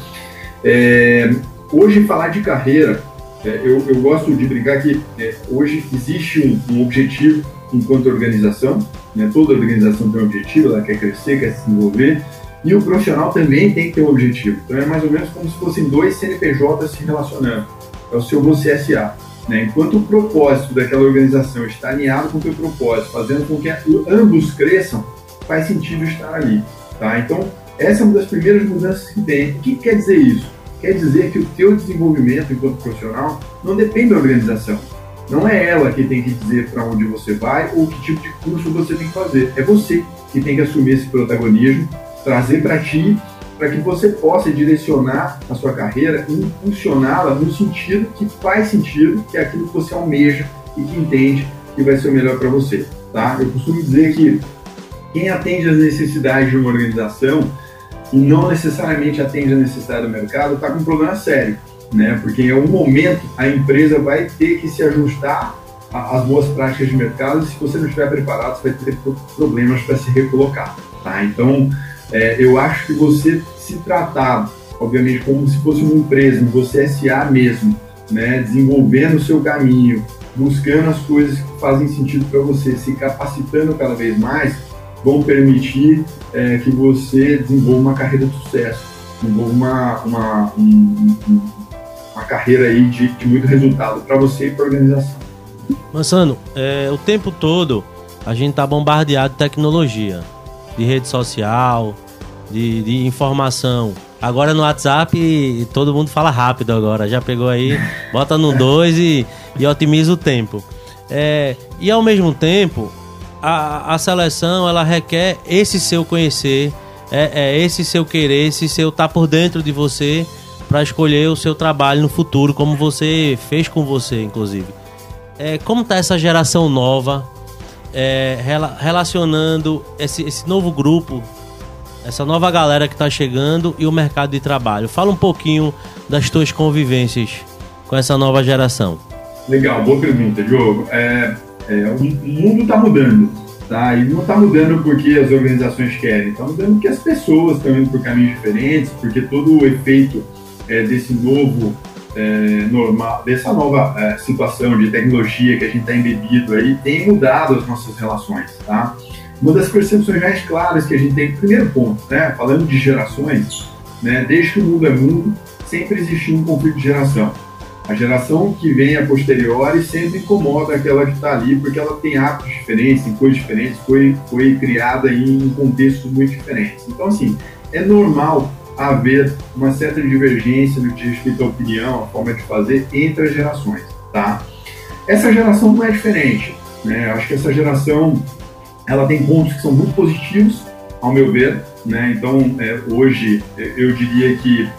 É, hoje, falar de carreira é, eu, eu, gosto de brincar que é, hoje existe um, um, objetivo enquanto organização, né? toda organização tem um objetivo, ela quer crescer, quer se desenvolver, e o profissional também tem que ter um objetivo. Então é mais ou menos como se fossem dois CNPJs se relacionando. É o seu você SA. Né? Enquanto o propósito daquela organização está alinhado com o teu propósito, fazendo com que ambos cresçam, faz sentido estar ali. Tá? Então, essa é uma das primeiras mudanças que tem. O que quer dizer isso? quer dizer que o teu desenvolvimento enquanto profissional não depende da organização. Não é ela que tem que dizer para onde você vai ou que tipo de curso você tem que fazer. É você que tem que assumir esse protagonismo, trazer para ti, para que você possa direcionar a sua carreira e impulsioná-la no sentido que faz sentido, que é aquilo que você almeja e que entende que vai ser o melhor para você. Tá? Eu costumo dizer que quem atende às necessidades de uma organização e não necessariamente atende a necessidade do mercado, está com um problema sério, né? Porque em algum momento a empresa vai ter que se ajustar às boas práticas de mercado e se você não estiver preparado, você vai ter problemas para se recolocar, tá? Então, é, eu acho que você se tratar, obviamente, como se fosse uma empresa, você SA mesmo, né? Desenvolvendo o seu caminho, buscando as coisas que fazem sentido para você, se capacitando cada vez mais, vão permitir é, que você desenvolva uma carreira de sucesso, desenvolva uma, uma, um, uma carreira aí de, de muito resultado para você e para a organização. Mansano, é, o tempo todo a gente tá bombardeado de tecnologia, de rede social, de, de informação. Agora no WhatsApp todo mundo fala rápido agora, já pegou aí, [laughs] bota no 2 e, e otimiza o tempo. É, e ao mesmo tempo, a, a seleção ela requer esse seu conhecer, é, é esse seu querer, esse seu estar tá por dentro de você para escolher o seu trabalho no futuro, como você fez com você, inclusive. É, como está essa geração nova é, rela, relacionando esse, esse novo grupo essa nova galera que está chegando e o mercado de trabalho. Fala um pouquinho das tuas convivências com essa nova geração. Legal, boa pergunta, Diogo. É, é, o mundo está mudando, tá? E não está mudando porque as organizações querem, está mudando porque as pessoas estão indo por caminhos diferentes, porque todo o efeito é, desse novo é, normal, dessa nova é, situação de tecnologia que a gente está embebido aí, tem mudado as nossas relações, tá? Uma das percepções mais claras que a gente tem, primeiro ponto, né, falando de gerações, né, desde que o mundo é mundo, sempre existiu um conflito de geração. A geração que vem a posteriori sempre incomoda aquela que está ali, porque ela tem hábitos diferentes, tem coisas diferentes, foi, foi criada em contextos muito diferentes. Então, assim, é normal haver uma certa divergência no que diz respeito à opinião, à forma de fazer entre as gerações, tá? Essa geração não é diferente, né? Acho que essa geração ela tem pontos que são muito positivos, ao meu ver. Né? Então, é, hoje, eu diria que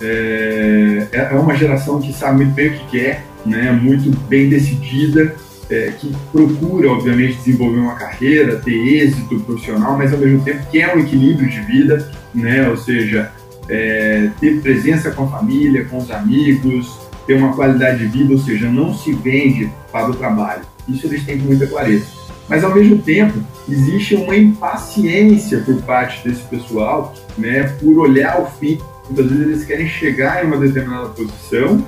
é, é, uma geração que sabe muito bem o que quer, né? muito bem decidida, é, que procura, obviamente, desenvolver uma carreira, ter êxito profissional, mas ao mesmo tempo quer um equilíbrio de vida, né? ou seja, é, ter presença com a família, com os amigos, ter uma qualidade de vida, ou seja, não se vende para o trabalho. Isso eles têm com muita clareza. Mas, ao mesmo tempo, existe uma impaciência por parte desse pessoal né, por olhar o fim. Muitas vezes eles querem chegar em uma determinada posição,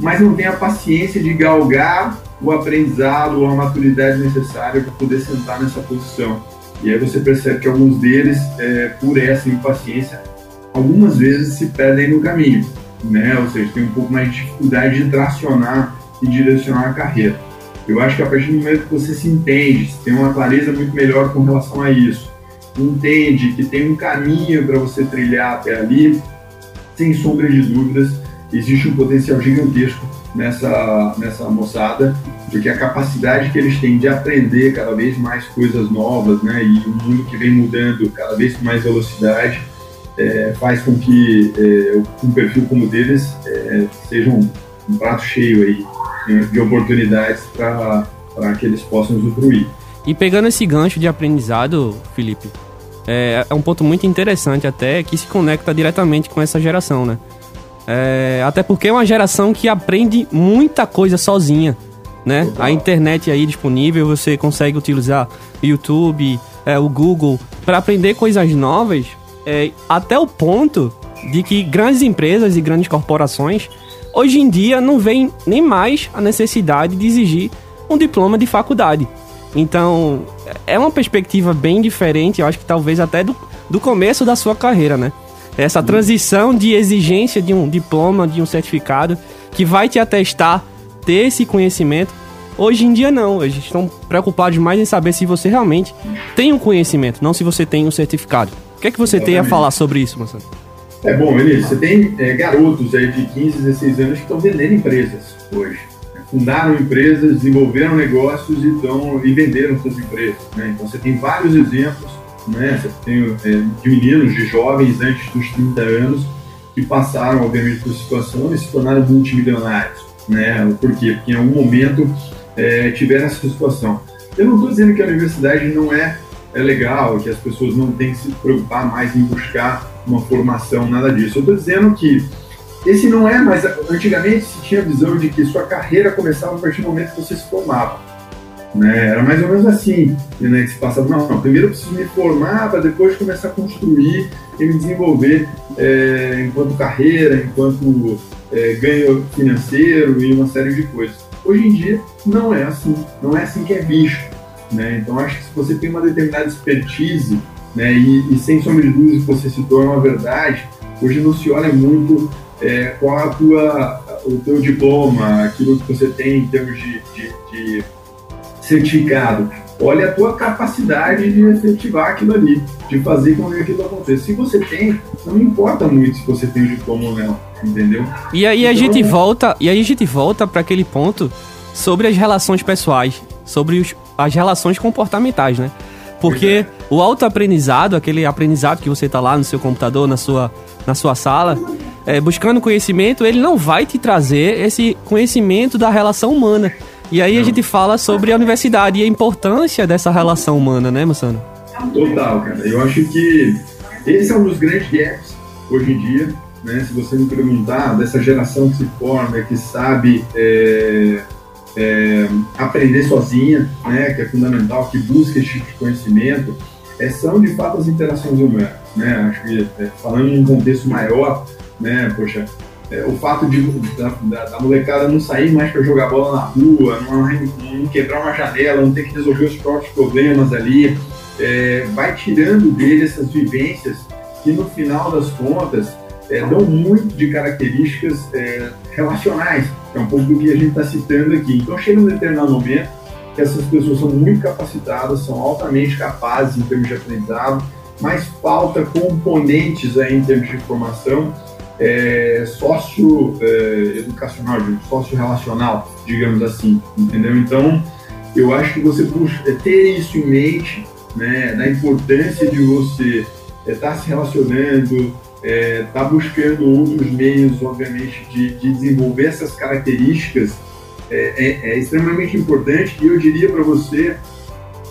mas não tem a paciência de galgar o aprendizado ou a maturidade necessária para poder sentar nessa posição. E aí você percebe que alguns deles, é, por essa impaciência, algumas vezes se perdem no caminho, né? ou seja, tem um pouco mais de dificuldade de tracionar e direcionar a carreira. Eu acho que a partir do momento que você se entende, tem uma clareza muito melhor com relação a isso, entende que tem um caminho para você trilhar até ali, sem sombra de dúvidas, existe um potencial gigantesco nessa, nessa moçada, porque a capacidade que eles têm de aprender cada vez mais coisas novas, né, e um mundo que vem mudando cada vez com mais velocidade, é, faz com que é, um perfil como o deles é, seja um, um prato cheio aí de oportunidades para que eles possam usufruir. E pegando esse gancho de aprendizado, Felipe, é, é, um ponto muito interessante até que se conecta diretamente com essa geração, né? É, até porque é uma geração que aprende muita coisa sozinha, né? A internet aí disponível, você consegue utilizar YouTube, é, o Google para aprender coisas novas, é, até o ponto de que grandes empresas e grandes corporações hoje em dia não vem nem mais a necessidade de exigir um diploma de faculdade. Então, é uma perspectiva bem diferente, eu acho que talvez até do, do começo da sua carreira, né? Essa transição de exigência de um diploma, de um certificado, que vai te atestar ter esse conhecimento. Hoje em dia não, eles estão preocupados mais em saber se você realmente tem um conhecimento, não se você tem um certificado. O que é que você tem a falar sobre isso, Marcelo? É bom, Vinícius, você tem é, garotos aí de 15, 16 anos que estão vendendo empresas hoje. Né? Fundaram empresas, desenvolveram negócios e, estão, e venderam suas empresas. Né? Então você tem vários exemplos, né? Tem é, de meninos, de jovens antes dos 30 anos que passaram, obviamente, por situação e se tornaram multimilionários. Né? Por quê? Porque em algum momento é, tiveram essa situação. Eu não estou dizendo que a universidade não é, é legal, que as pessoas não têm que se preocupar mais em buscar uma formação, nada disso. Eu estou dizendo que esse não é mais. Antigamente se tinha a visão de que sua carreira começava a partir do momento que você se formava. Né? Era mais ou menos assim, né? que se passava, não, não, primeiro eu preciso me formar para depois começar a construir e me desenvolver é, enquanto carreira, enquanto é, ganho financeiro e uma série de coisas. Hoje em dia não é assim, não é assim que é visto. Né? Então acho que se você tem uma determinada expertise né? E, e, sem sombra de dúvidas, você citou é uma verdade. Hoje não se olha muito é, qual a tua, o teu diploma, aquilo que você tem em termos de, de, de certificado. Olha a tua capacidade de efetivar aquilo ali, de fazer com que aquilo aconteça. Se você tem, não importa muito se você tem o diploma ou não, entendeu? E aí então, a gente volta, e aí a gente volta para aquele ponto sobre as relações pessoais, sobre os, as relações comportamentais, né? Porque o autoaprendizado, aquele aprendizado que você está lá no seu computador, na sua, na sua sala, é, buscando conhecimento, ele não vai te trazer esse conhecimento da relação humana. E aí a gente fala sobre a universidade e a importância dessa relação humana, né, Moçano? Total, cara. Eu acho que Esse é um dos grandes gaps hoje em dia, né? Se você me perguntar dessa geração que se forma, que sabe é, é, aprender sozinha, né? Que é fundamental, que busca esse tipo de conhecimento, é, são de fato as interações humanas, né? Acho que é, falando em um contexto maior, né? Poxa, é, o fato de, da, da, molecada não sair mais para jogar bola na rua, não, não, quebrar uma janela, não ter que resolver os próprios problemas ali, é, vai tirando dele essas vivências que no final das contas é, dão muito de características é, relacionais, que é um pouco do que a gente está citando aqui. Então chega um determinado momento que essas pessoas são muito capacitadas, são altamente capazes em termos de aprendizado, mas falta componentes aí em termos de informação é, sócio-educacional, é, sócio-relacional, digamos assim, entendeu? Então, eu acho que você puxa, é, ter isso em mente, né, da importância de você estar é, tá se relacionando, estar é, tá buscando outros meios, obviamente, de, de desenvolver essas características, é extremamente importante e eu diria para você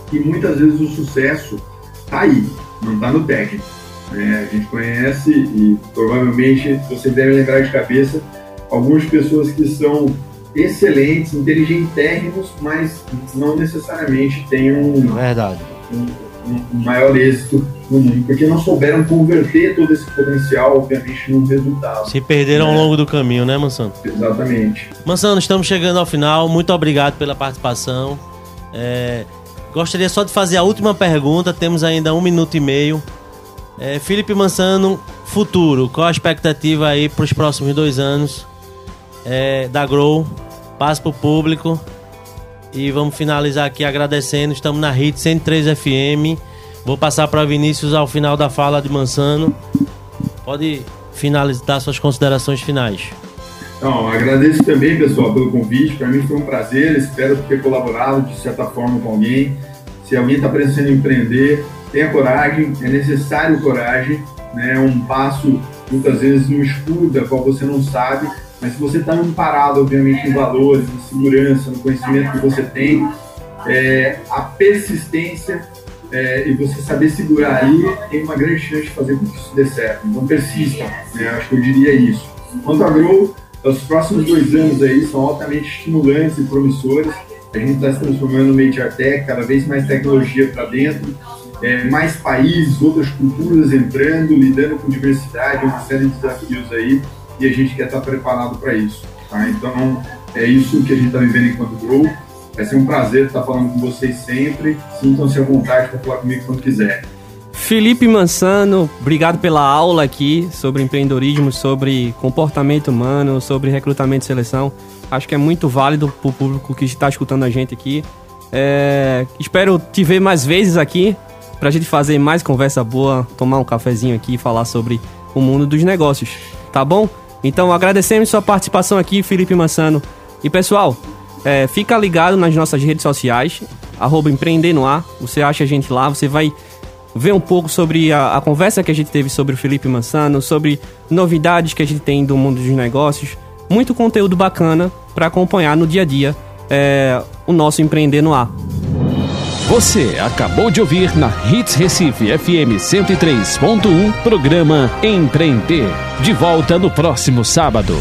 que muitas vezes o sucesso está aí, não está no técnico. Né? A gente conhece e provavelmente você deve lembrar de cabeça algumas pessoas que são excelentes, inteligentérrimos, mas não necessariamente têm um, Verdade. um, um maior êxito no mundo, porque não souberam converter todo esse potencial, obviamente, num resultado. Se perderam né? ao longo do caminho, né, Mansano? Exatamente. Mansano, estamos chegando ao final. Muito obrigado pela participação. É, gostaria só de fazer a última pergunta. Temos ainda um minuto e meio. É, Felipe Mansano, futuro. Qual a expectativa aí para os próximos dois anos é, da Grow? Passa para o público. E vamos finalizar aqui agradecendo. Estamos na Hit 103 FM. Vou passar para Vinícius ao final da fala de Mansano. Pode finalizar suas considerações finais. Então, agradeço também, pessoal, pelo convite. Para mim foi um prazer. Espero ter colaborado de certa forma com alguém. Se alguém está precisando empreender, tenha coragem. É necessário coragem. Né? É um passo, muitas vezes, no escuro, da qual você não sabe mas se você está amparado, obviamente, em valores, em segurança, no conhecimento que você tem, é, a persistência é, e você saber segurar aí tem uma grande chance de fazer com que isso dê certo. Então persista, né? acho que eu diria isso. Quanto a Grow, os próximos dois anos aí são altamente estimulantes e promissores. A gente está se transformando no Media Tech, cada vez mais tecnologia para dentro, é, mais países, outras culturas entrando, lidando com diversidade, uma série de desafios aí e a gente quer estar preparado para isso. Tá? Então, é isso que a gente está vivendo enquanto Grow. Vai ser um prazer estar falando com vocês sempre. Sintam-se à vontade para falar comigo quando quiser. Felipe Mansano, obrigado pela aula aqui sobre empreendedorismo, sobre comportamento humano, sobre recrutamento e seleção. Acho que é muito válido para o público que está escutando a gente aqui. É, espero te ver mais vezes aqui para a gente fazer mais conversa boa, tomar um cafezinho aqui e falar sobre o mundo dos negócios. Tá bom? Então agradecemos sua participação aqui, Felipe Mansano. E pessoal, é, fica ligado nas nossas redes sociais, arroba Empreender no Ar. Você acha a gente lá, você vai ver um pouco sobre a, a, conversa que a gente teve sobre o Felipe Mansano, sobre novidades que a gente tem do mundo dos negócios. Muito conteúdo bacana para acompanhar no dia a dia é, o nosso Empreender no Ar. Você acabou de ouvir na Hits Recife FM 103.1 programa Empreender. De volta no próximo sábado.